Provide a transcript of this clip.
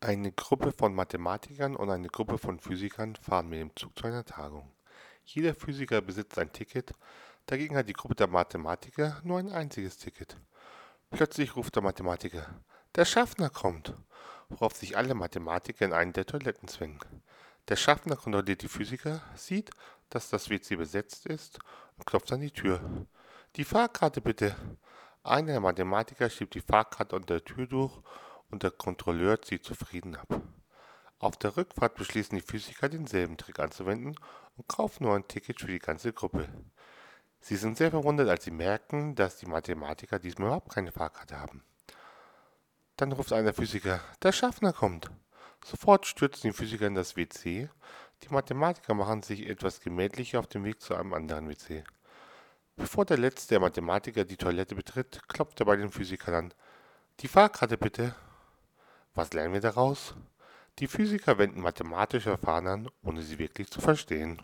Eine Gruppe von Mathematikern und eine Gruppe von Physikern fahren mit dem Zug zu einer Tagung. Jeder Physiker besitzt ein Ticket, dagegen hat die Gruppe der Mathematiker nur ein einziges Ticket. Plötzlich ruft der Mathematiker, der Schaffner kommt, worauf sich alle Mathematiker in einen der Toiletten zwingen. Der Schaffner kontrolliert die Physiker, sieht, dass das WC besetzt ist und klopft an die Tür. Die Fahrkarte bitte. Einer der Mathematiker schiebt die Fahrkarte unter der Tür durch und der Kontrolleur zieht zufrieden ab. Auf der Rückfahrt beschließen die Physiker denselben Trick anzuwenden und kaufen nur ein Ticket für die ganze Gruppe. Sie sind sehr verwundert, als sie merken, dass die Mathematiker diesmal überhaupt keine Fahrkarte haben. Dann ruft einer Physiker, der Schaffner kommt. Sofort stürzen die Physiker in das WC. Die Mathematiker machen sich etwas gemächlicher auf dem Weg zu einem anderen WC. Bevor der letzte der Mathematiker die Toilette betritt, klopft er bei den Physikern an. Die Fahrkarte bitte. Was lernen wir daraus? Die Physiker wenden mathematische Verfahren an, ohne sie wirklich zu verstehen.